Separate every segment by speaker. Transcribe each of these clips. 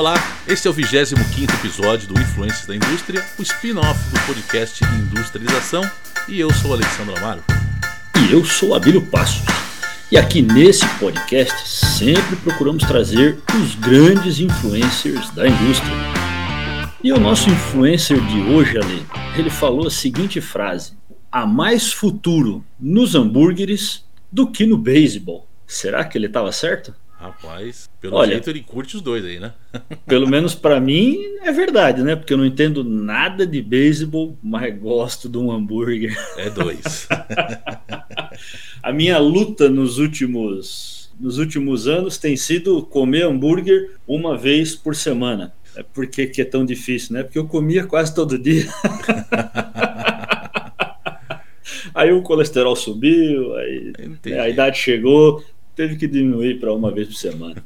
Speaker 1: Olá, esse é o 25 episódio do Influências da Indústria, o spin-off do podcast Industrialização, e eu sou Alexandre Amaro.
Speaker 2: E eu sou Abílio Passos. E aqui nesse podcast sempre procuramos trazer os grandes influencers da indústria. E o nosso influencer de hoje, Ale, ele falou a seguinte frase: há mais futuro nos hambúrgueres do que no beisebol. Será que ele estava certo?
Speaker 1: Rapaz, pelo Olha, jeito ele curte os dois aí, né?
Speaker 2: pelo menos para mim é verdade, né? Porque eu não entendo nada de beisebol, mas gosto de um hambúrguer.
Speaker 1: É dois.
Speaker 2: A minha luta nos últimos, nos últimos anos tem sido comer hambúrguer uma vez por semana. É porque que é tão difícil, né? Porque eu comia quase todo dia. aí o colesterol subiu, aí a idade chegou, teve que diminuir para uma vez por semana.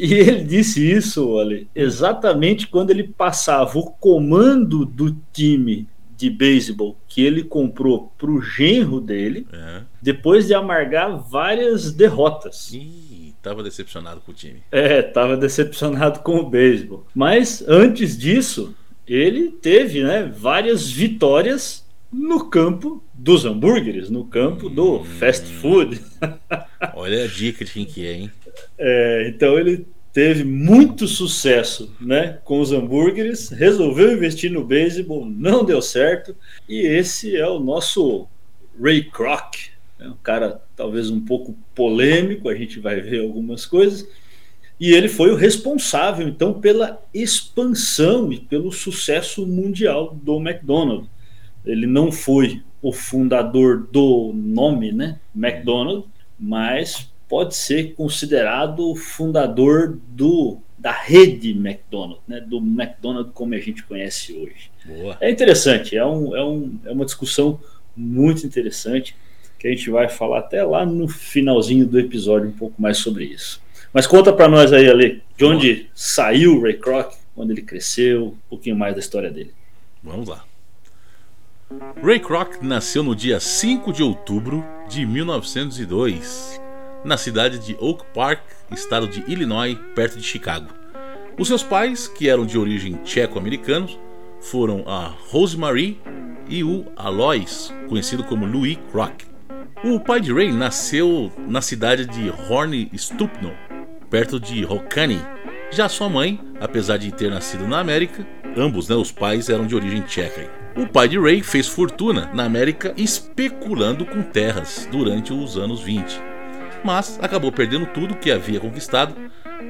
Speaker 2: E ele disse isso, ali, exatamente quando ele passava o comando do time de beisebol que ele comprou para o genro dele, é. depois de amargar várias derrotas.
Speaker 1: Ih, tava decepcionado com o time.
Speaker 2: É, tava decepcionado com o beisebol. Mas antes disso, ele teve, né, várias vitórias no campo dos hambúrgueres, no campo do hum. fast food.
Speaker 1: Olha a dica de quem que é, hein?
Speaker 2: É, então ele teve muito sucesso né, com os hambúrgueres, resolveu investir no beisebol, não deu certo, e esse é o nosso Ray Kroc, né, um cara talvez um pouco polêmico, a gente vai ver algumas coisas, e ele foi o responsável então pela expansão e pelo sucesso mundial do McDonald's. Ele não foi o fundador do nome, né, McDonald's, mas pode ser considerado o fundador do da rede McDonald's, né, do McDonald's como a gente conhece hoje. Boa. É interessante, é, um, é, um, é uma discussão muito interessante que a gente vai falar até lá no finalzinho do episódio um pouco mais sobre isso. Mas conta para nós aí, Ale, de onde Boa. saiu o Ray Kroc, quando ele cresceu, um pouquinho mais da história dele.
Speaker 1: Vamos lá. Ray Kroc nasceu no dia 5 de outubro de 1902, na cidade de Oak Park, estado de Illinois, perto de Chicago. Os seus pais, que eram de origem tcheco-americanos, foram a Rosemary e o Alois, conhecido como Louis Kroc. O pai de Ray nasceu na cidade de Horn Stupno, perto de Rokani. Já sua mãe, apesar de ter nascido na América, ambos, né, os pais eram de origem tcheca. O pai de Ray fez fortuna na América especulando com terras durante os anos 20, mas acabou perdendo tudo que havia conquistado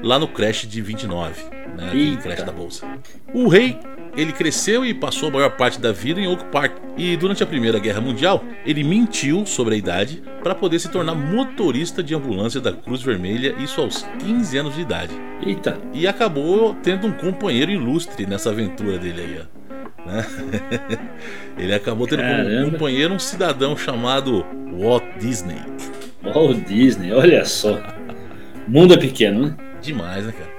Speaker 1: lá no crash de 29, né, crash da bolsa. O rei ele cresceu e passou a maior parte da vida em Oak Park. E durante a Primeira Guerra Mundial, ele mentiu sobre a idade para poder se tornar motorista de ambulância da Cruz Vermelha, isso aos 15 anos de idade.
Speaker 2: Eita!
Speaker 1: E acabou tendo um companheiro ilustre nessa aventura dele aí, ó. Né? Ele acabou tendo Caramba. como companheiro um cidadão chamado Walt Disney.
Speaker 2: Walt Disney, olha só. O mundo é pequeno, né?
Speaker 1: Demais, né, cara?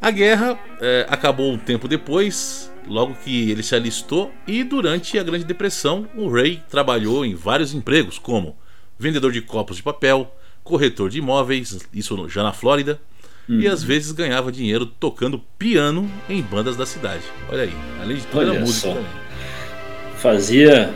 Speaker 1: A guerra é, acabou um tempo depois, logo que ele se alistou, e durante a Grande Depressão, o Ray trabalhou em vários empregos, como vendedor de copos de papel, corretor de imóveis, isso já na Flórida, Uhum. E às vezes ganhava dinheiro tocando piano em bandas da cidade. Olha aí, além de toda a música só.
Speaker 2: Fazia,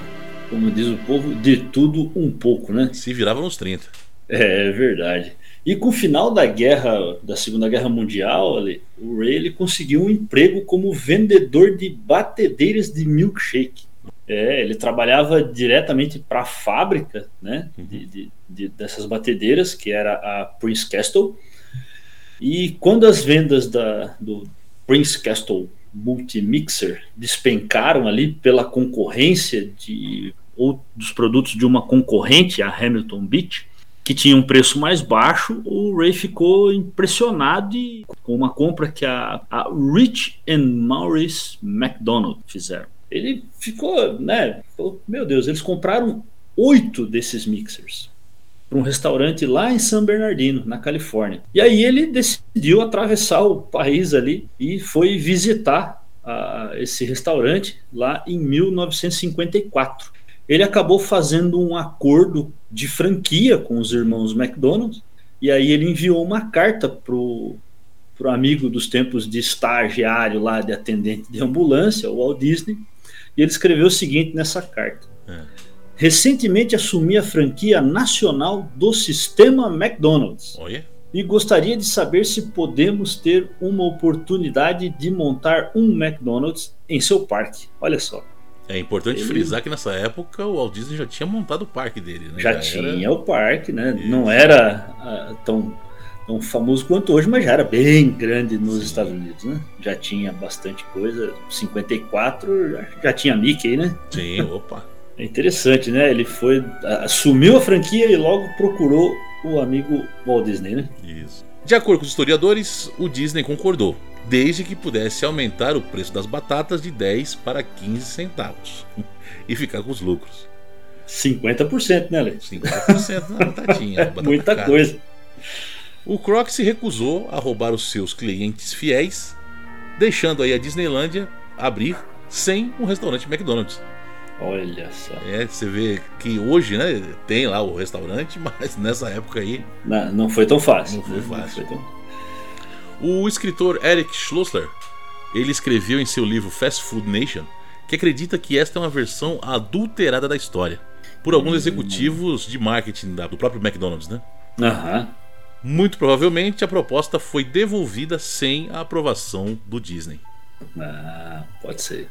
Speaker 2: como diz o povo, de tudo um pouco, né?
Speaker 1: Se virava nos 30.
Speaker 2: É, é verdade. E com o final da guerra, da Segunda Guerra Mundial, o Ray ele conseguiu um emprego como vendedor de batedeiras de milkshake. É, ele trabalhava diretamente para a fábrica né, uhum. de, de, de, dessas batedeiras, que era a Prince Castle, e quando as vendas da, do Prince Castle Multimixer despencaram ali pela concorrência de ou dos produtos de uma concorrente, a Hamilton Beach, que tinha um preço mais baixo, o Ray ficou impressionado com uma compra que a, a Rich and Maurice McDonald fizeram. Ele ficou, né? Falou, meu Deus, eles compraram oito desses mixers para um restaurante lá em San Bernardino, na Califórnia. E aí ele decidiu atravessar o país ali e foi visitar uh, esse restaurante lá em 1954. Ele acabou fazendo um acordo de franquia com os irmãos McDonald's e aí ele enviou uma carta pro para o amigo dos tempos de estagiário lá de atendente de ambulância, o Walt Disney, e ele escreveu o seguinte nessa carta. É. Recentemente assumi a franquia nacional do sistema McDonald's.
Speaker 1: Olha.
Speaker 2: E gostaria de saber se podemos ter uma oportunidade de montar um McDonald's em seu parque. Olha só.
Speaker 1: É importante ele... frisar que nessa época o Walt Disney já tinha montado o parque dele, né?
Speaker 2: Já, já tinha era... o parque, né? Isso. Não era uh, tão tão famoso quanto hoje, mas já era bem grande nos Sim. Estados Unidos, né? Já tinha bastante coisa. 54 já, já tinha Mickey, né?
Speaker 1: Sim, opa.
Speaker 2: é interessante, né? Ele foi assumiu a franquia e logo procurou o amigo Walt Disney, né?
Speaker 1: Isso. De acordo com os historiadores, o Disney concordou, desde que pudesse aumentar o preço das batatas de 10 para 15 centavos e ficar com os lucros.
Speaker 2: 50%, né, Lê?
Speaker 1: 50% na batatinha.
Speaker 2: Muita cara. coisa.
Speaker 1: O Croc se recusou a roubar os seus clientes fiéis, deixando aí a Disneylândia abrir sem um restaurante McDonald's.
Speaker 2: Olha só.
Speaker 1: É, você vê que hoje, né, tem lá o restaurante, mas nessa época aí.
Speaker 2: Não, não foi tão fácil.
Speaker 1: Não foi fácil. Não foi tão... O escritor Eric Schlossler, ele escreveu em seu livro Fast Food Nation que acredita que esta é uma versão adulterada da história por alguns hum. executivos de marketing do próprio McDonald's, né?
Speaker 2: Aham.
Speaker 1: Muito provavelmente a proposta foi devolvida sem a aprovação do Disney.
Speaker 2: Ah, pode ser.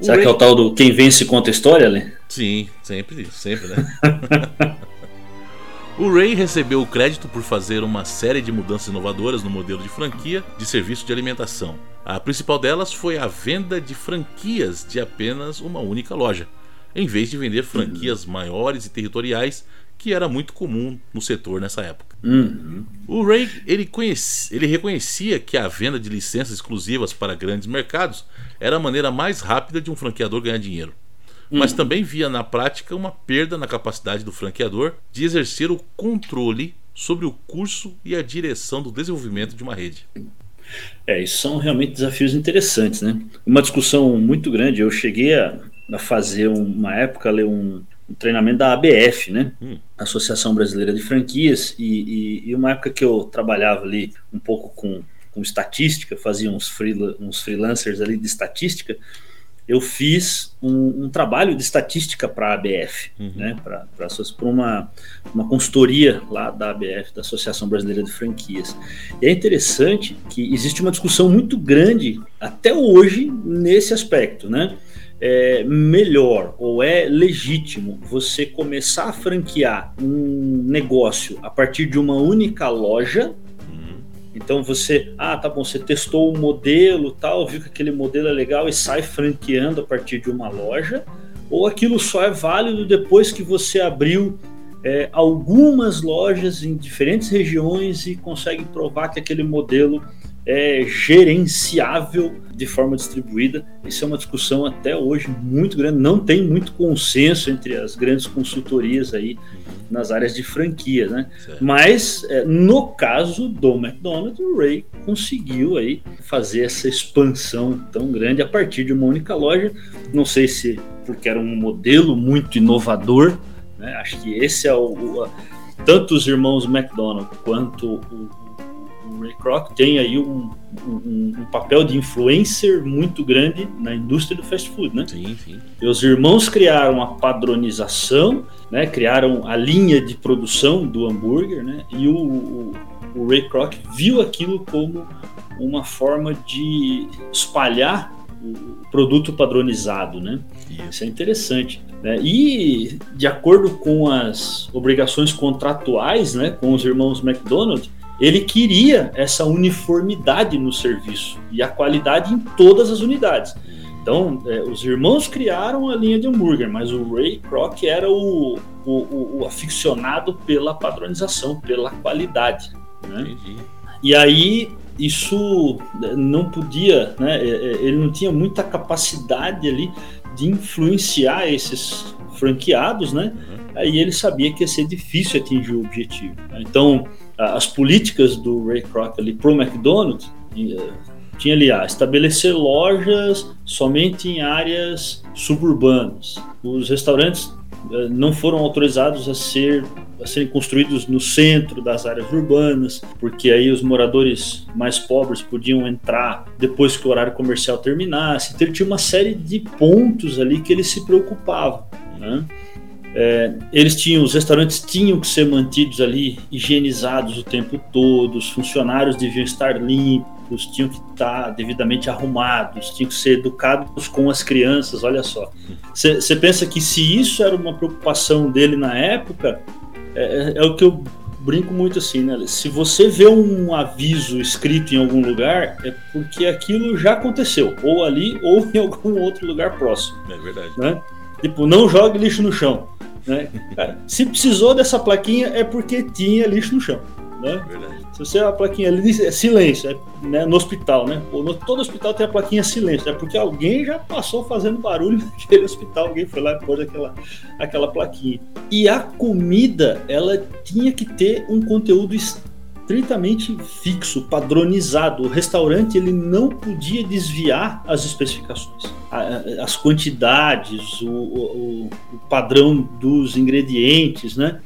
Speaker 2: O Será que é o tal do quem vence conta a história, né?
Speaker 1: Sim, sempre, sempre, né? o Ray recebeu o crédito por fazer uma série de mudanças inovadoras no modelo de franquia de serviço de alimentação. A principal delas foi a venda de franquias de apenas uma única loja, em vez de vender franquias maiores e territoriais que era muito comum no setor nessa época.
Speaker 2: Uhum.
Speaker 1: O Ray ele, conheci, ele reconhecia que a venda de licenças exclusivas para grandes mercados era a maneira mais rápida de um franqueador ganhar dinheiro. Uhum. Mas também via na prática uma perda na capacidade do franqueador de exercer o controle sobre o curso e a direção do desenvolvimento de uma rede.
Speaker 2: É, isso são realmente desafios interessantes, né? Uma discussão muito grande. Eu cheguei a, a fazer uma época ler um, um treinamento da ABF, né? Hum. Associação Brasileira de Franquias, e, e, e, uma época que eu trabalhava ali um pouco com, com estatística, fazia uns, freela, uns freelancers ali de estatística, eu fiz um, um trabalho de estatística para a ABF, uhum. né? Para uma, uma consultoria lá da ABF, da Associação Brasileira de Franquias. E é interessante que existe uma discussão muito grande até hoje nesse aspecto, né? É melhor ou é legítimo você começar a franquear um negócio a partir de uma única loja. Uhum. Então você, ah, tá bom, você testou o modelo, tal, viu que aquele modelo é legal e sai franqueando a partir de uma loja, ou aquilo só é válido depois que você abriu é, algumas lojas em diferentes regiões e consegue provar que aquele modelo é gerenciável de forma distribuída. Isso é uma discussão até hoje muito grande. Não tem muito consenso entre as grandes consultorias aí nas áreas de franquia, né? Certo. Mas é, no caso do McDonald's, o Ray conseguiu aí fazer essa expansão tão grande a partir de uma única loja. Não sei se porque era um modelo muito inovador, né? Acho que esse é o, o tanto os irmãos McDonald quanto o o Ray Kroc tem aí um, um, um, papel de influencer muito grande na indústria do fast food, né?
Speaker 1: Sim, sim.
Speaker 2: E os irmãos criaram a padronização, né? Criaram a linha de produção do hambúrguer, né? E o, o, o Ray Kroc viu aquilo como uma forma de espalhar o produto padronizado, né? Isso é interessante. Né? E de acordo com as obrigações contratuais, né, com os irmãos McDonald, ele queria essa uniformidade no serviço e a qualidade em todas as unidades. Então, é, os irmãos criaram a linha de hambúrguer, mas o Ray Kroc era o, o, o, o aficionado pela padronização, pela qualidade. Né? E aí, isso não podia, né? É, é, ele não tinha muita capacidade ali de influenciar esses franqueados, né? Uhum. Aí ele sabia que ia ser difícil atingir o objetivo. Né? Então, as políticas do Ray Kroc ali pro McDonald's eh, tinha ali a estabelecer lojas somente em áreas suburbanas. Os restaurantes eh, não foram autorizados a ser a serem construídos no centro das áreas urbanas, porque aí os moradores mais pobres podiam entrar depois que o horário comercial terminasse. Então ele tinha uma série de pontos ali que ele se preocupava. Né? É, eles tinham, os restaurantes tinham que ser mantidos ali higienizados o tempo todo, os funcionários deviam estar limpos, tinham que estar devidamente arrumados, tinham que ser educados com as crianças. Olha só, você pensa que se isso era uma preocupação dele na época, é, é, é o que eu brinco muito assim, né? Se você vê um aviso escrito em algum lugar, é porque aquilo já aconteceu, ou ali ou em algum outro lugar próximo.
Speaker 1: É verdade.
Speaker 2: Né? Tipo, não jogue lixo no chão. Né? Cara, se precisou dessa plaquinha é porque tinha lixo no chão. Né? Se você a plaquinha é silêncio, é, né, no hospital, né? Pô, no, todo hospital tem a plaquinha silêncio, é porque alguém já passou fazendo barulho naquele hospital, alguém foi lá e pôs aquela, aquela plaquinha. E a comida, ela tinha que ter um conteúdo estritamente fixo, padronizado. O restaurante ele não podia desviar as especificações, as quantidades, o, o, o padrão dos ingredientes, né?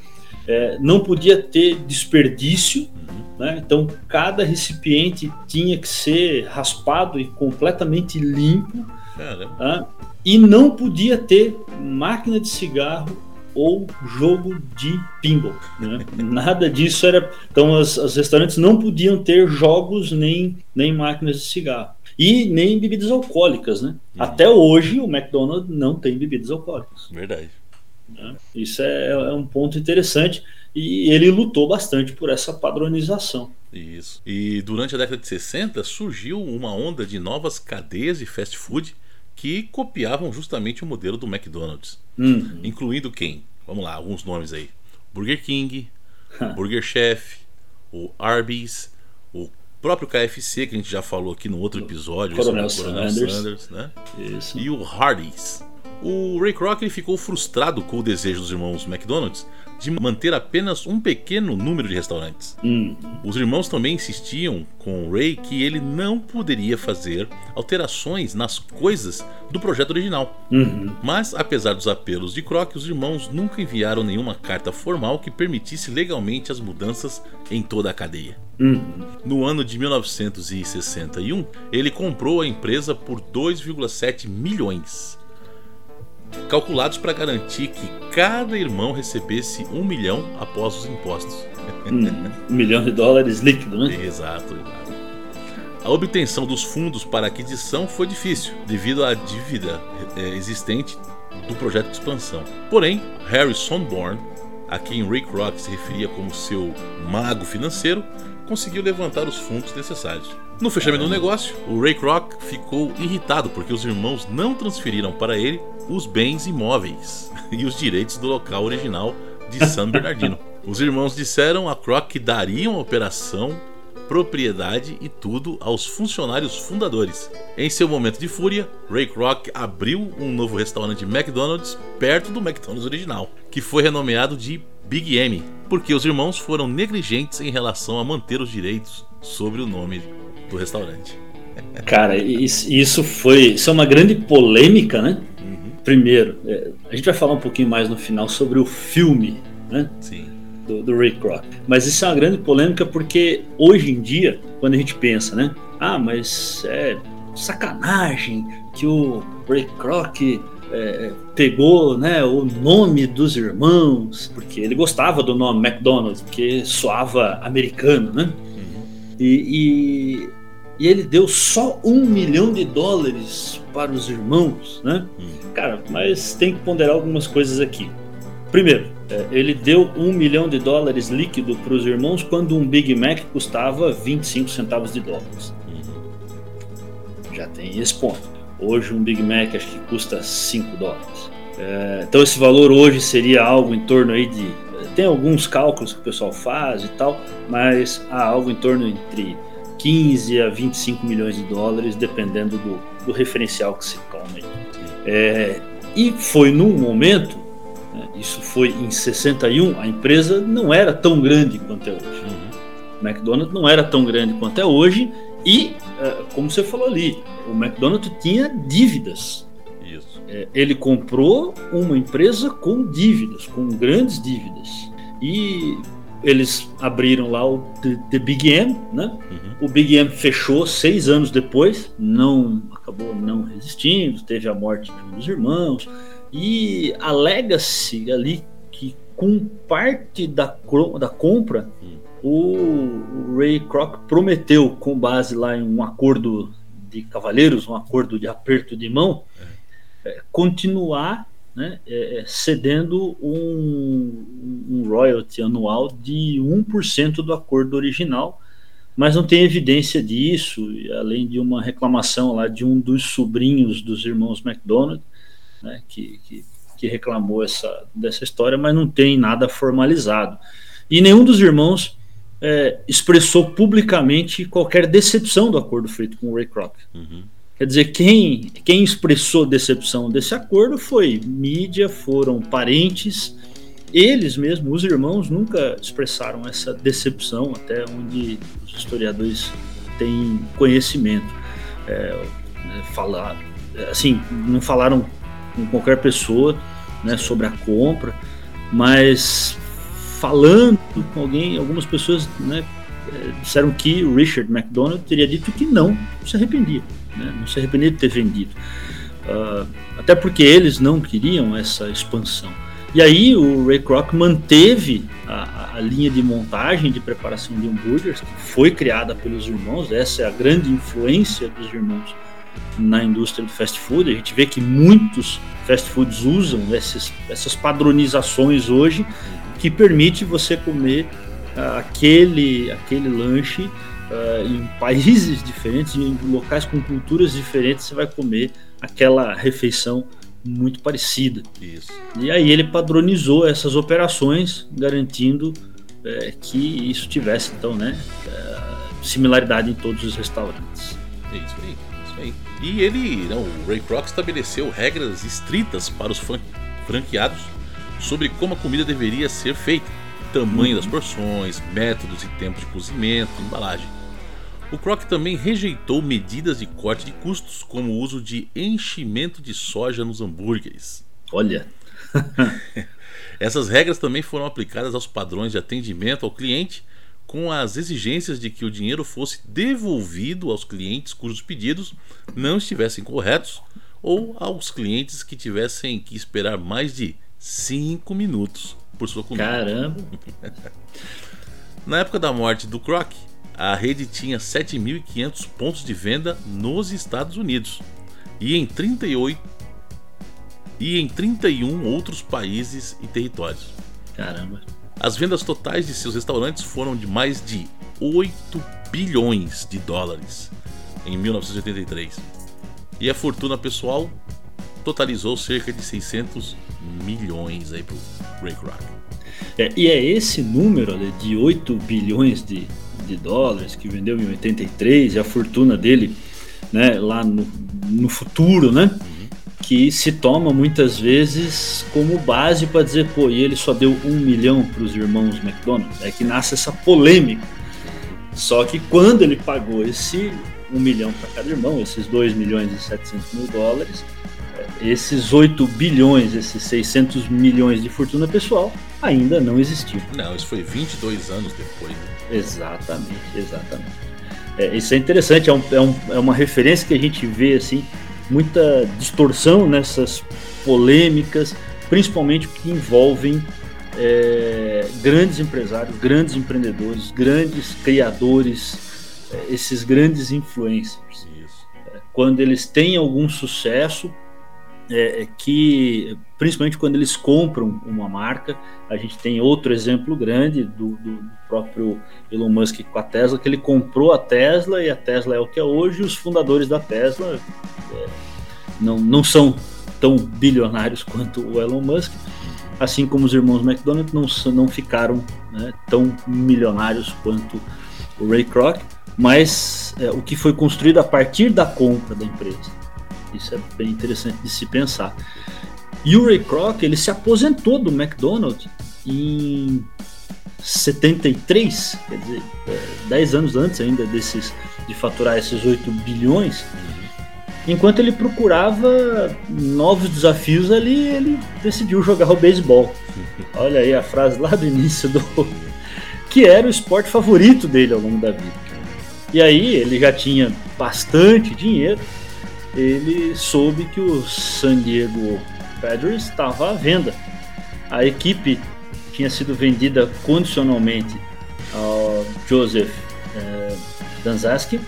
Speaker 2: É, não podia ter desperdício, uhum. né? então cada recipiente tinha que ser raspado e completamente limpo, né? e não podia ter máquina de cigarro ou jogo de pinball. Né? Nada disso era. Então, as, as, restaurantes não podiam ter jogos nem, nem máquinas de cigarro. E nem bebidas alcoólicas. Né? Uhum. Até hoje, o McDonald's não tem bebidas alcoólicas.
Speaker 1: Verdade.
Speaker 2: Né? Isso é, é um ponto interessante. E ele lutou bastante por essa padronização.
Speaker 1: Isso. E durante a década de 60 surgiu uma onda de novas cadeias de fast food que copiavam justamente o modelo do McDonald's. Uhum. Incluindo quem? Vamos lá, alguns nomes aí: Burger King, Burger Chef, o Arby's, o próprio KFC, que a gente já falou aqui no outro episódio,
Speaker 2: Coronel, Coronel Sanders,
Speaker 1: Sanders né?
Speaker 2: Isso.
Speaker 1: E o Hardee's. O Ray Kroc ficou frustrado com o desejo dos irmãos McDonald's de manter apenas um pequeno número de restaurantes.
Speaker 2: Hum.
Speaker 1: Os irmãos também insistiam com o Ray que ele não poderia fazer alterações nas coisas do projeto original.
Speaker 2: Uhum.
Speaker 1: Mas, apesar dos apelos de Kroc, os irmãos nunca enviaram nenhuma carta formal que permitisse legalmente as mudanças em toda a cadeia.
Speaker 2: Uhum.
Speaker 1: No ano de 1961, ele comprou a empresa por 2,7 milhões calculados para garantir que cada irmão recebesse um milhão após os impostos.
Speaker 2: Um, milhão de dólares líquido, né?
Speaker 1: Exato, A obtenção dos fundos para aquisição foi difícil, devido à dívida é, existente do projeto de expansão. Porém, Harry Sonborn, a quem Ray Kroc se referia como seu mago financeiro, conseguiu levantar os fundos necessários. No fechamento do negócio, o Ray Kroc ficou irritado porque os irmãos não transferiram para ele os bens imóveis e os direitos do local original de San Bernardino. Os irmãos disseram a Kroc que dariam a operação, propriedade e tudo aos funcionários fundadores. Em seu momento de fúria, Ray Kroc abriu um novo restaurante McDonald's perto do McDonald's original, que foi renomeado de Big M, porque os irmãos foram negligentes em relação a manter os direitos sobre o nome do restaurante.
Speaker 2: Cara, isso foi. Isso é uma grande polêmica, né? Uhum. Primeiro, é, a gente vai falar um pouquinho mais no final sobre o filme, né?
Speaker 1: Sim.
Speaker 2: Do, do Ray Kroc. Mas isso é uma grande polêmica porque hoje em dia, quando a gente pensa, né? Ah, mas é sacanagem que o Ray Kroc é, pegou né, o nome dos irmãos, porque ele gostava do nome McDonald's, porque soava americano, né? Uhum. E, e, e, ele deu só um milhão de dólares para os irmãos, né? Uhum. Cara, mas tem que ponderar algumas coisas aqui. Primeiro, é, ele deu um milhão de dólares líquido para os irmãos quando um Big Mac custava 25 centavos de dólares. Uhum. Já tem esse ponto. Hoje um Big Mac acho que custa 5 dólares. É, então esse valor hoje seria algo em torno aí de. Tem alguns cálculos que o pessoal faz e tal, mas há algo em torno entre 15 a 25 milhões de dólares, dependendo do, do referencial que se tome. É, e foi num momento, né, isso foi em 61, a empresa não era tão grande quanto é hoje. Uhum. McDonald's não era tão grande quanto é hoje e, é, como você falou ali, o McDonald's tinha dívidas.
Speaker 1: Isso.
Speaker 2: É, ele comprou uma empresa com dívidas, com grandes dívidas. E eles abriram lá o The, The Big M, né? Uhum. O Big M fechou seis anos depois, não acabou não resistindo, teve a morte de um dos irmãos e alega-se ali que com parte da, da compra uhum. O Ray Kroc prometeu, com base lá em um acordo de cavalheiros, um acordo de aperto de mão, é. É, continuar né, é, é, cedendo um, um royalty anual de 1% do acordo original, mas não tem evidência disso, além de uma reclamação lá de um dos sobrinhos dos irmãos McDonald, né, que, que, que reclamou essa, dessa história, mas não tem nada formalizado. E nenhum dos irmãos é, expressou publicamente qualquer decepção do acordo feito com o Ray Kroc. Uhum. Quer dizer, quem, quem expressou decepção desse acordo foi mídia, foram parentes, eles mesmos, os irmãos, nunca expressaram essa decepção, até onde os historiadores têm conhecimento. É, falar, assim, não falaram com qualquer pessoa né, sobre a compra, mas falando com alguém, algumas pessoas né, é, disseram que o Richard McDonald teria dito que não, se arrependia né? não se arrepender de ter vendido. Uh, até porque eles não queriam essa expansão. E aí o Ray Kroc manteve a, a, linha de montagem de preparação de hambúrgueres, que foi criada pelos irmãos, essa é a grande influência dos irmãos na indústria do fast food. A gente vê que muitos fast foods usam esses, essas padronizações hoje que permite você comer uh, aquele, aquele lanche uh, em países diferentes, em locais com culturas diferentes, você vai comer aquela refeição muito parecida. Isso. E aí ele padronizou essas operações, garantindo é, que isso tivesse então, né, é, similaridade em todos os restaurantes.
Speaker 1: É isso aí, isso aí. E ele, não, o Ray Kroc estabeleceu regras estritas para os franqueados sobre como a comida deveria ser feita, tamanho das uhum. porções, métodos e tempo de cozimento, embalagem. O Kroc também rejeitou medidas de corte de custos, como o uso de enchimento de soja nos hambúrgueres.
Speaker 2: Olha!
Speaker 1: Essas regras também foram aplicadas aos padrões de atendimento ao cliente, com as exigências de que o dinheiro fosse devolvido aos clientes cujos pedidos não estivessem corretos ou aos clientes que tivessem que esperar mais de 5 minutos por sua comida.
Speaker 2: Caramba!
Speaker 1: Na época da morte do Kroc, a rede tinha 7.500 pontos de venda nos Estados Unidos e em 38 e em 31 outros países e territórios.
Speaker 2: Caramba.
Speaker 1: As vendas totais de seus restaurantes foram de mais de 8 bilhões de dólares em 1983. E a fortuna pessoal totalizou cerca de 600 milhões aí pro Ray Kroc.
Speaker 2: É, e é esse número de 8 bilhões de de dólares que vendeu em 83 e a fortuna dele né, lá no, no futuro, né? Que se toma muitas vezes como base para dizer, pô, e ele só deu um milhão para os irmãos McDonald. É que nasce essa polêmica. Só que quando ele pagou esse um milhão para cada irmão, esses 2 milhões e 700 mil dólares, esses 8 bilhões, esses 600 milhões de fortuna pessoal ainda não existiam.
Speaker 1: Não, isso foi 22 anos depois. Né?
Speaker 2: Exatamente, exatamente. É, isso é interessante, é, um, é, um, é uma referência que a gente vê assim, muita distorção nessas polêmicas, principalmente que envolvem é, grandes empresários, grandes empreendedores, grandes criadores, é, esses grandes influencers. É, quando eles têm algum sucesso, é, é, que, principalmente quando eles compram uma marca, a gente tem outro exemplo grande do, do, próprio Elon Musk com a Tesla, que ele comprou a Tesla e a Tesla é o que é hoje, os fundadores da Tesla é, não, não são tão bilionários quanto o Elon Musk, assim como os irmãos McDonald não, não ficaram né, tão milionários quanto o Ray Kroc, mas é, o que foi construído a partir da compra da empresa. Isso é bem interessante de se pensar. E o Ray Kroc, ele se aposentou do McDonald's em 73, quer dizer, é, 10 anos antes ainda desses de faturar esses 8 bilhões. enquanto ele procurava novos desafios ali, ele decidiu jogar o beisebol. Olha aí a frase lá do início do que era o esporte favorito dele ao longo da vida. E aí ele já tinha bastante dinheiro, ele soube que o San Diego Padres estava à venda. A equipe tinha sido vendida condicionalmente ao Joseph eh, Danzaski,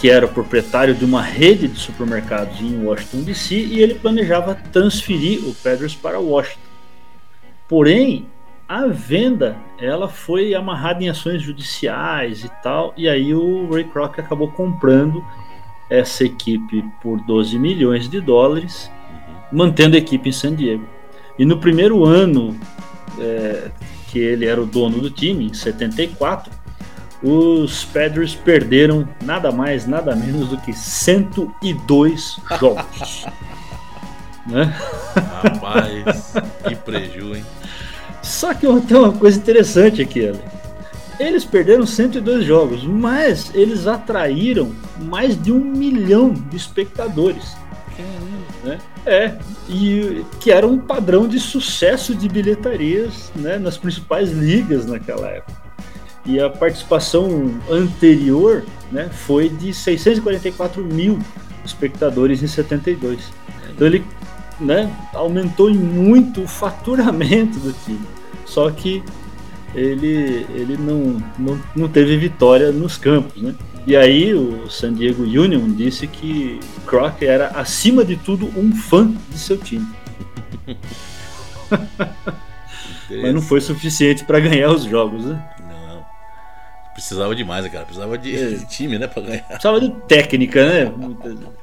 Speaker 2: que era o proprietário de uma rede de supermercados em Washington DC, e ele planejava transferir o Padres para Washington. Porém, a venda ela foi amarrada em ações judiciais e tal, e aí o Ray Kroc acabou comprando essa equipe por 12 milhões de dólares, mantendo a equipe em San Diego. E no primeiro ano é, que ele era o dono do time, em 74, os Padres perderam nada mais, nada menos do que 102 jogos.
Speaker 1: né? Rapaz, que preju, hein?
Speaker 2: Só que tem uma coisa interessante aqui, Ale. Eles perderam 102 jogos, mas eles atraíram mais de um milhão de espectadores. Né? É, e que era um padrão de sucesso de bilhetarias né, nas principais ligas naquela época. E a participação anterior né, foi de 644 mil espectadores em 72. Então ele né, aumentou muito o faturamento do time. Só que ele, ele não, não, não teve vitória nos campos, né? E aí o San Diego Union disse que Croc era, acima de tudo, um fã de seu time. Mas não foi suficiente para ganhar os jogos, né?
Speaker 1: Não, Precisava demais, cara. Precisava de, é. de time, né, para ganhar.
Speaker 2: Precisava de técnica, né?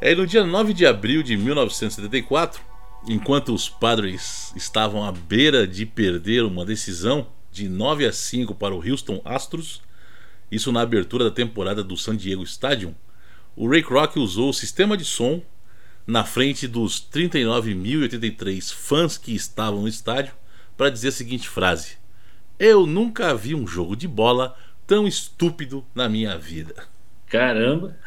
Speaker 1: É, no dia 9 de abril de 1974, enquanto os Padres estavam à beira de perder uma decisão de 9 a 5 para o Houston Astros, isso na abertura da temporada do San Diego Stadium, o Ray Kroc usou o sistema de som na frente dos 39.083 fãs que estavam no estádio para dizer a seguinte frase: Eu nunca vi um jogo de bola tão estúpido na minha vida.
Speaker 2: Caramba!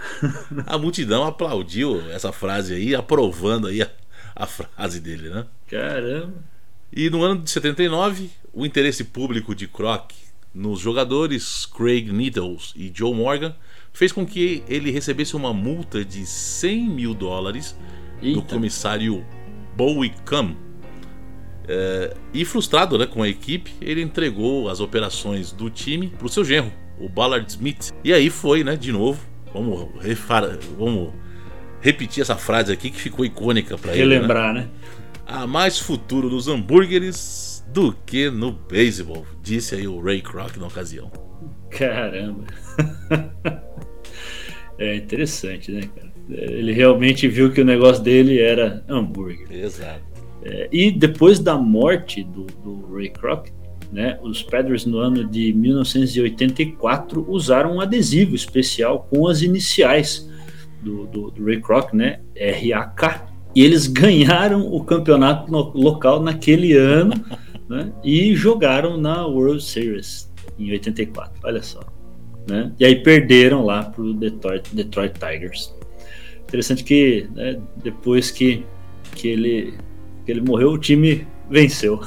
Speaker 1: a multidão aplaudiu essa frase aí, aprovando aí a, a frase dele, né?
Speaker 2: Caramba!
Speaker 1: E no ano de 79, o interesse público de Kroc nos jogadores Craig Needles e Joe Morgan fez com que ele recebesse uma multa de 100 mil dólares Eita. do comissário Bowie Cam. É, e frustrado né, com a equipe, ele entregou as operações do time para o seu genro, o Ballard Smith. E aí foi, né, de novo, vamos, vamos repetir essa frase aqui que ficou icônica para ele.
Speaker 2: Né? Relembrar, né? né?
Speaker 1: Há mais futuro nos hambúrgueres do que no beisebol, disse aí o Ray Kroc na ocasião.
Speaker 2: Caramba. é interessante, né, cara? Ele realmente viu que o negócio dele era hambúrguer.
Speaker 1: Exato.
Speaker 2: É, e depois da morte do, do Ray Kroc, né, os Padres no ano de 1984 usaram um adesivo especial com as iniciais do, do, do Ray Kroc, né, RAK, e eles ganharam o campeonato local naquele ano né, e jogaram na World Series em 84. Olha só. Né? E aí perderam lá para o Detroit, Detroit Tigers. Interessante que né, depois que, que, ele, que ele morreu, o time venceu.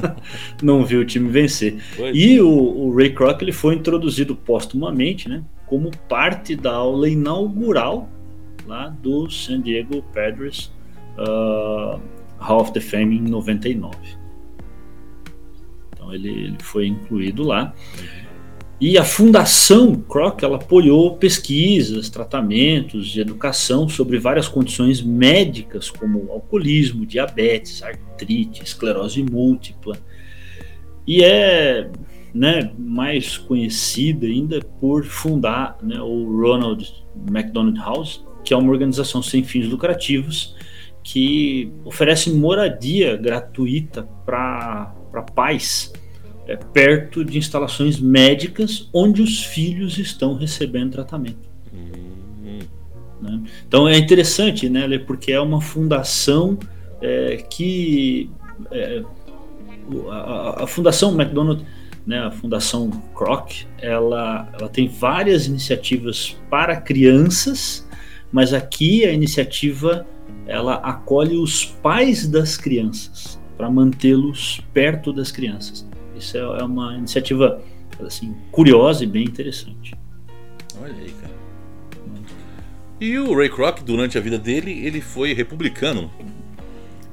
Speaker 2: Não viu o time vencer. E o, o, Ray Kroc ele foi introduzido póstumamente né, como parte da aula inaugural lá do San Diego Padres uh, Hall of the Fame em 99. Então ele, ele foi incluído lá. E a Fundação Kroc ela apoiou pesquisas, tratamentos de educação sobre várias condições médicas, como alcoolismo, diabetes, artrite, esclerose múltipla. E é né, mais conhecida ainda por fundar né, o Ronald McDonald House, que é uma organização sem fins lucrativos que oferece moradia gratuita para pais é, perto de instalações médicas onde os filhos estão recebendo tratamento. Uhum. Né? Então é interessante, né, porque é uma fundação é, que é, a, a, Fundação McDonald, né, a Fundação Kroc, ela, ela tem várias iniciativas para crianças mas aqui a iniciativa ela acolhe os pais das crianças para mantê-los perto das crianças. Isso é, é uma iniciativa assim curiosa e bem interessante.
Speaker 1: Olha aí, cara. E o Ray Kroc, durante a vida dele, ele foi republicano.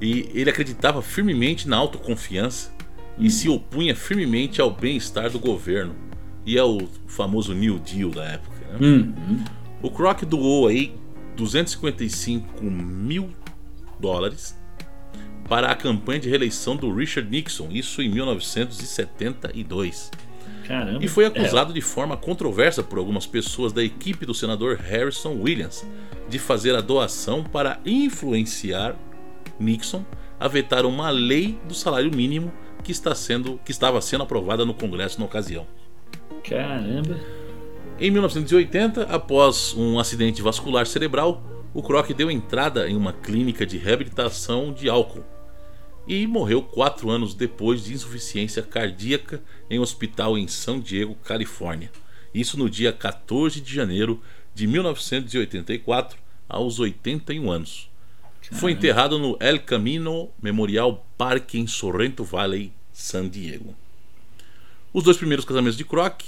Speaker 1: E ele acreditava firmemente na autoconfiança e se opunha firmemente ao bem-estar do governo e ao famoso New Deal da época. Né? Uhum. O Kroc doou aí 255 mil dólares para a campanha de reeleição do Richard Nixon, isso em 1972.
Speaker 2: Caramba.
Speaker 1: E foi acusado é. de forma controversa por algumas pessoas da equipe do senador Harrison Williams de fazer a doação para influenciar Nixon a vetar uma lei do salário mínimo que, está sendo, que estava sendo aprovada no Congresso na ocasião.
Speaker 2: Caramba!
Speaker 1: Em 1980, após um acidente vascular cerebral, o Kroc deu entrada em uma clínica de reabilitação de álcool e morreu quatro anos depois de insuficiência cardíaca em um hospital em São Diego, Califórnia. Isso no dia 14 de janeiro de 1984, aos 81 anos. Foi enterrado no El Camino Memorial Park em Sorrento Valley, San Diego. Os dois primeiros casamentos de Kroc,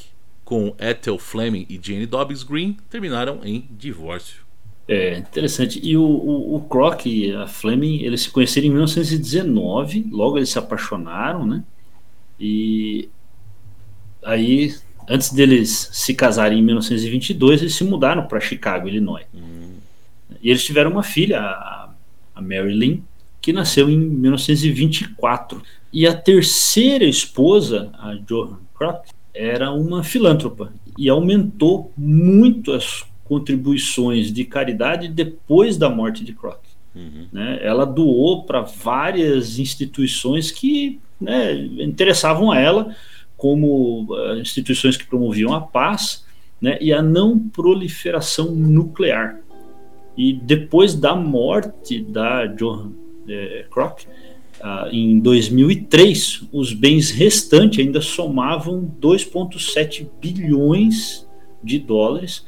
Speaker 1: com Ethel Fleming e Jane Dobbs Green, terminaram em divórcio.
Speaker 2: É interessante. E o, o, o Kroc e a Fleming, eles se conheceram em 1919, logo eles se apaixonaram, né? E aí, antes deles se casarem em 1922, eles se mudaram para Chicago, Illinois. Uhum. E eles tiveram uma filha, a, a Mary Lynn, que nasceu em 1924. E a terceira esposa, a Joan Kroc, era uma filântropa e aumentou muito as contribuições de caridade depois da morte de Kroc. Uhum. Né? Ela doou para várias instituições que né, interessavam a ela, como uh, instituições que promoviam a paz né, e a não proliferação nuclear. E depois da morte da Joan eh, Kroc, uh, em 2003, os bens restantes ainda somavam 2,7 bilhões de dólares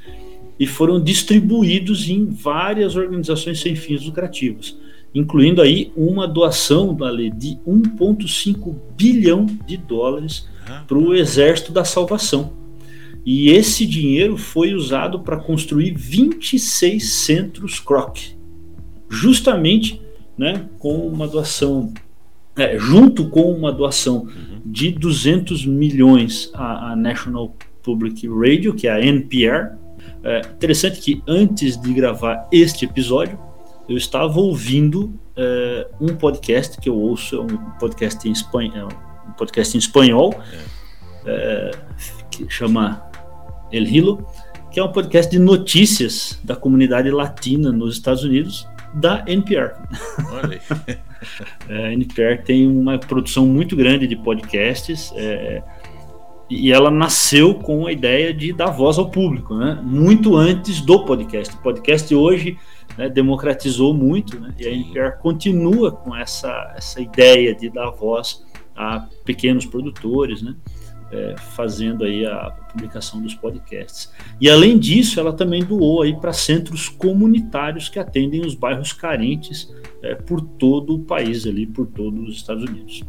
Speaker 2: e foram distribuídos em várias organizações sem fins lucrativos, incluindo aí uma doação de 1,5 bilhão de dólares para o Exército da Salvação. E esse dinheiro foi usado para construir 26 centros Croc, justamente né, com uma doação, é, junto com uma doação uhum. de 200 milhões à, à National Public Radio, que é a NPR, é interessante que antes de gravar este episódio, eu estava ouvindo é, um podcast que eu ouço, é um podcast em espanhol, é um podcast em espanhol é, que chama El Hilo, que é um podcast de notícias da comunidade latina nos Estados Unidos da NPR. Olha é, a NPR tem uma produção muito grande de podcasts. É, e ela nasceu com a ideia de dar voz ao público, né? muito antes do podcast. O podcast hoje né, democratizou muito, né? e a NPR continua com essa, essa ideia de dar voz a pequenos produtores, né? É, fazendo aí a publicação dos podcasts. E além disso, ela também doou aí para centros comunitários que atendem os bairros carentes é, por todo o país ali, por todos os Estados Unidos.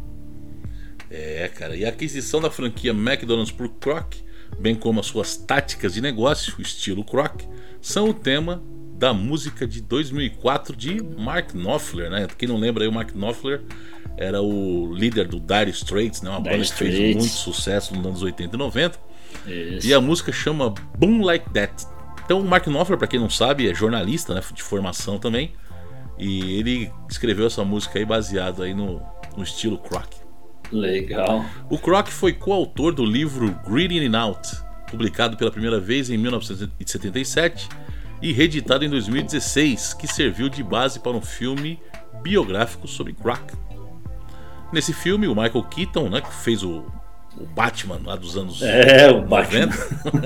Speaker 1: É, cara, e a aquisição da franquia McDonald's por Kroc, bem como as suas táticas de negócio, estilo Kroc, são o tema da música de 2004 de Mark Knopfler, né? Quem não lembra aí, o Mark Knopfler era o líder do Dire Straits, né? Uma banda que fez muito sucesso nos anos 80 e 90. Isso. E a música chama Boom Like That. Então, o Mark Knopfler, para quem não sabe, é jornalista, né? De formação também. E ele escreveu essa música aí baseado aí no, no estilo Croc.
Speaker 2: Legal.
Speaker 1: O Kroc foi coautor do livro Greeting In Out, publicado pela primeira vez em 1977 e reeditado em 2016, que serviu de base para um filme biográfico sobre Kroc. Nesse filme, o Michael Keaton, né, que fez o, o Batman lá dos anos
Speaker 2: é, o 90,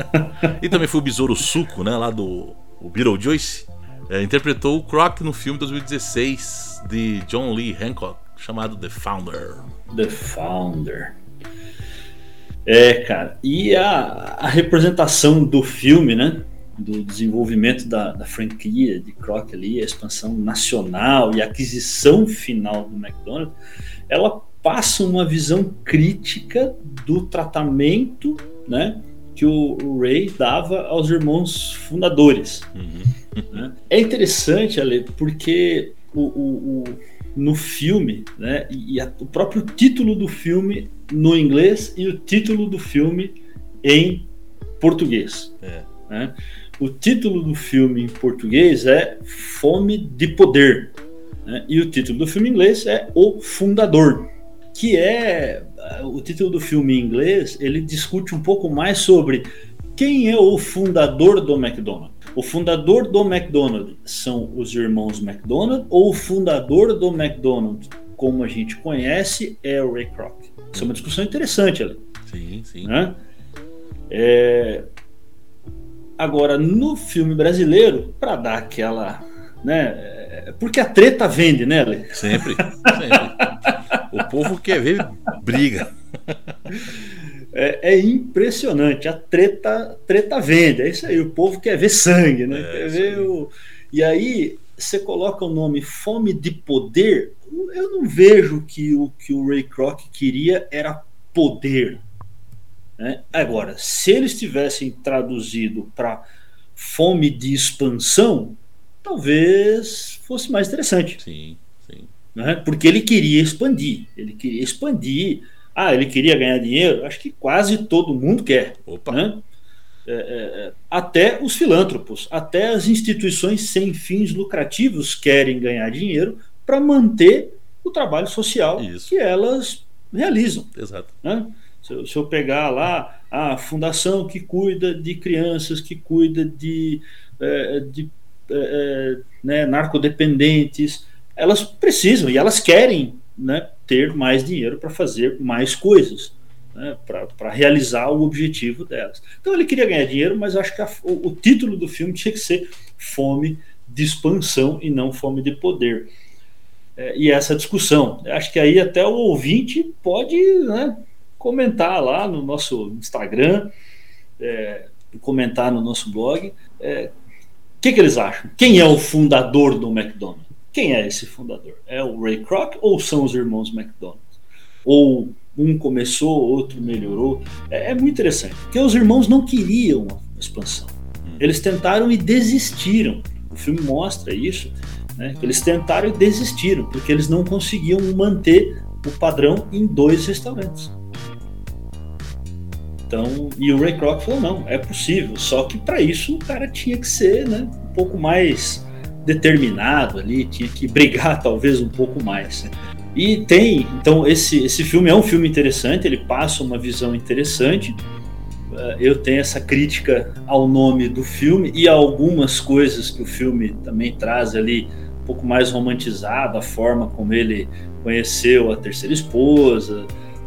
Speaker 1: e também foi o Besouro Suco, né, lá do o Beetlejuice, é, interpretou o Croc no filme de 2016 de John Lee Hancock, chamado The Founder.
Speaker 2: The Founder. É, cara. E a, a representação do filme, né? do desenvolvimento da, da, franquia de Croc ali, a expansão nacional e a aquisição final do McDonald's, ela passa uma visão crítica do tratamento, né, que o, o Ray dava aos irmãos fundadores. Uhum. Né? É interessante, Ale, porque o, o, o, no filme, né, e a, o próprio título do filme no inglês e o título do filme em português. É. Né? O título do filme em português é Fome de Poder. Né? E o título do filme em inglês é O Fundador, que é o título do filme em inglês. Ele discute um pouco mais sobre quem é o fundador do McDonald's. O fundador do McDonald's são os irmãos McDonald ou o fundador do McDonald's, como a gente conhece, é o Ray Kroc? Isso é uma discussão interessante ali.
Speaker 1: Sim, sim.
Speaker 2: Né? É, Agora, no filme brasileiro, para dar aquela. Né, porque a treta vende, né, Ale?
Speaker 1: Sempre. sempre. o povo quer ver briga.
Speaker 2: É, é, impressionante. A treta, treta vende. É isso aí. O povo quer ver sangue, né? É, quer ver o... E aí você coloca o nome Fome de Poder. Eu não vejo que o que o Ray Kroc queria era poder. Né? Agora, se eles tivessem traduzido para fome de expansão, talvez fosse mais interessante.
Speaker 1: Sim, sim.
Speaker 2: Né? Porque ele queria expandir. Ele queria expandir. Ah, ele queria ganhar dinheiro? Acho que quase todo mundo quer. Né? É, é, é até os filântropos, até as instituições sem fins lucrativos querem ganhar dinheiro para manter o trabalho social Isso. que elas realizam.
Speaker 1: Exato.
Speaker 2: Né? Se eu, se eu pegar lá a fundação que cuida de crianças, que cuida de, é, de é, é, né, narcodependentes, elas precisam e elas querem né, ter mais dinheiro para fazer mais coisas. Né, para realizar o objetivo delas. Então ele queria ganhar dinheiro, mas acho que a, o, o, título do filme tinha que ser Fome de Expansão e não Fome de Poder. É, e essa discussão. Acho que aí até o ouvinte pode né, comentar lá no nosso Instagram, é, comentar no nosso blog. O é, que, que eles acham? Quem é o fundador do McDonald's? Quem é esse fundador? É o Ray Kroc ou são os irmãos McDonald? Ou um começou, outro melhorou? É, é muito interessante, porque os irmãos não queriam a expansão. Eles tentaram e desistiram. O filme mostra isso. Né? Eles tentaram e desistiram, porque eles não conseguiam manter o padrão em dois restaurantes. Então, e o Ray Kroc falou: não, é possível, só que para isso o cara tinha que ser né, um pouco mais determinado ali, tinha que brigar talvez um pouco mais. E tem, então esse, esse filme é um filme interessante, ele passa uma visão interessante. Eh, eu tenho essa crítica ao nome do filme e algumas coisas que o filme também traz ali, um pouco mais romantizado, a forma como ele conheceu a terceira esposa,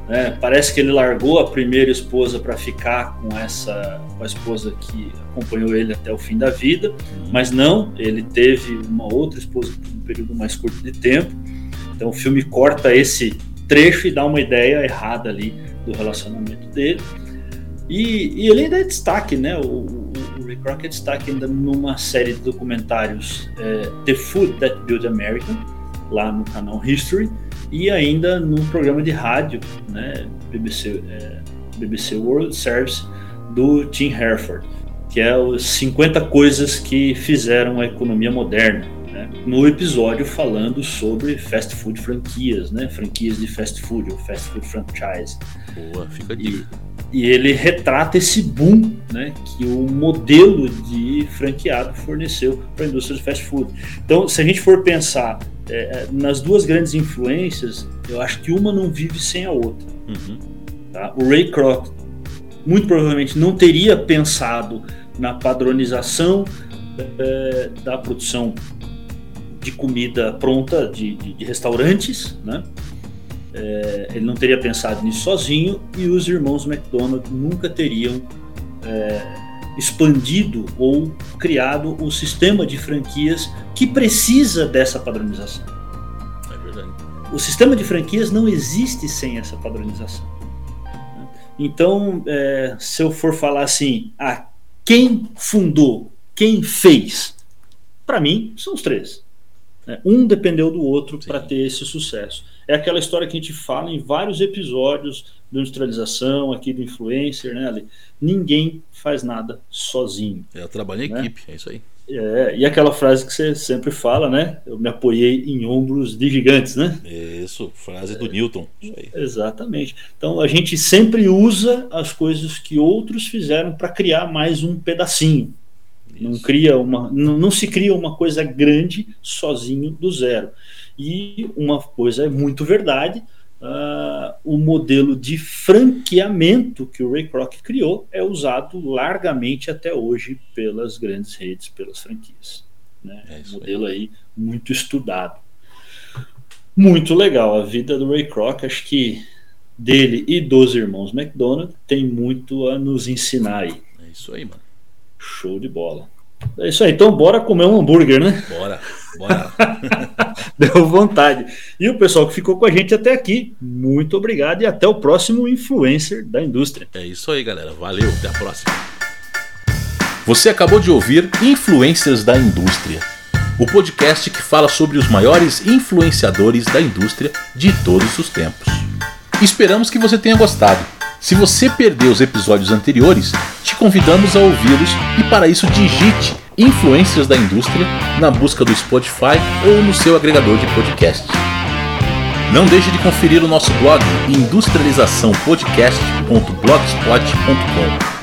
Speaker 2: né? Parece que ele largou a primeira esposa para ficar com essa com a esposa que acompanhou ele até o fim da vida, uhum. mas não, ele teve uma outra esposa por um período mais curto de tempo. Então o filme corta esse trecho e dá uma ideia errada ali do relacionamento dele. E, e ele ainda é destaque, né? O, o, o Ray Kroc é destaque ainda numa série de documentários é, The Food That Built America, lá no canal History e ainda num programa de rádio, né, BBC, é, BBC World Service, do Tim Herford, que é os 50 coisas que fizeram a economia moderna. Né, no episódio falando sobre fast food franquias, né, franquias de fast food, ou fast food franchise.
Speaker 1: Boa, fica a dica.
Speaker 2: E, e ele retrata esse boom né, que o modelo de franqueado forneceu para a indústria de fast food. Então, se a gente for pensar é, é, nas duas grandes influências, eu acho que uma não vive sem a outra. Uhum. Tá? O Ray Kroc muito provavelmente não teria pensado na padronização é, da produção de comida pronta de, de, de restaurantes, né? É, ele não teria pensado nisso sozinho e os irmãos McDonald nunca teriam é, expandido ou criado o sistema de franquias que precisa dessa padronização.
Speaker 1: É verdade.
Speaker 2: O sistema de franquias não existe sem essa padronização. Então, é, se eu for falar assim, ah, quem fundou quem fez? Para mim, são os três. Né? Um dependeu do outro para ter esse sucesso. É aquela história que a gente fala em vários episódios de industrialização, aqui do influencer, né? Ninguém faz nada sozinho.
Speaker 1: É o trabalho em né? equipe, é isso aí.
Speaker 2: É, e aquela frase que você sempre fala, né? Eu me apoiei em ombros de gigantes, né?
Speaker 1: Isso, frase do é, Newton.
Speaker 2: Exatamente. Então a gente sempre usa as coisas que outros fizeram para criar mais um pedacinho. Não, cria uma, não, não, se cria uma coisa grande sozinho do zero. E uma coisa é muito verdade: uh, o modelo de franqueamento que o Ray Kroc criou é usado largamente até hoje pelas grandes redes, pelas franquias. Né? É um modelo aí. aí muito estudado. Muito legal a vida do Ray Kroc, acho que dele e dos irmãos McDonald tem muito a nos ensinar aí.
Speaker 1: É isso aí, mano.
Speaker 2: Show de bola. É isso aí, então bora comer um hambúrguer, né?
Speaker 1: Bora, bora.
Speaker 2: Deu vontade. E o pessoal que ficou com a gente até aqui, muito obrigado e até o próximo influencer da indústria.
Speaker 1: É isso aí, galera. Valeu, até a próxima. Você acabou de ouvir Influencers da Indústria, o podcast que fala sobre os maiores influenciadores da indústria de todos os tempos. Esperamos que você tenha gostado. Se você perdeu os episódios anteriores, te convidamos a ouvi-los e para isso digite Influências da Indústria na busca do Spotify ou no seu agregador de podcast. Não deixe de conferir o nosso blog industrializaçãopodcast.blogspot.com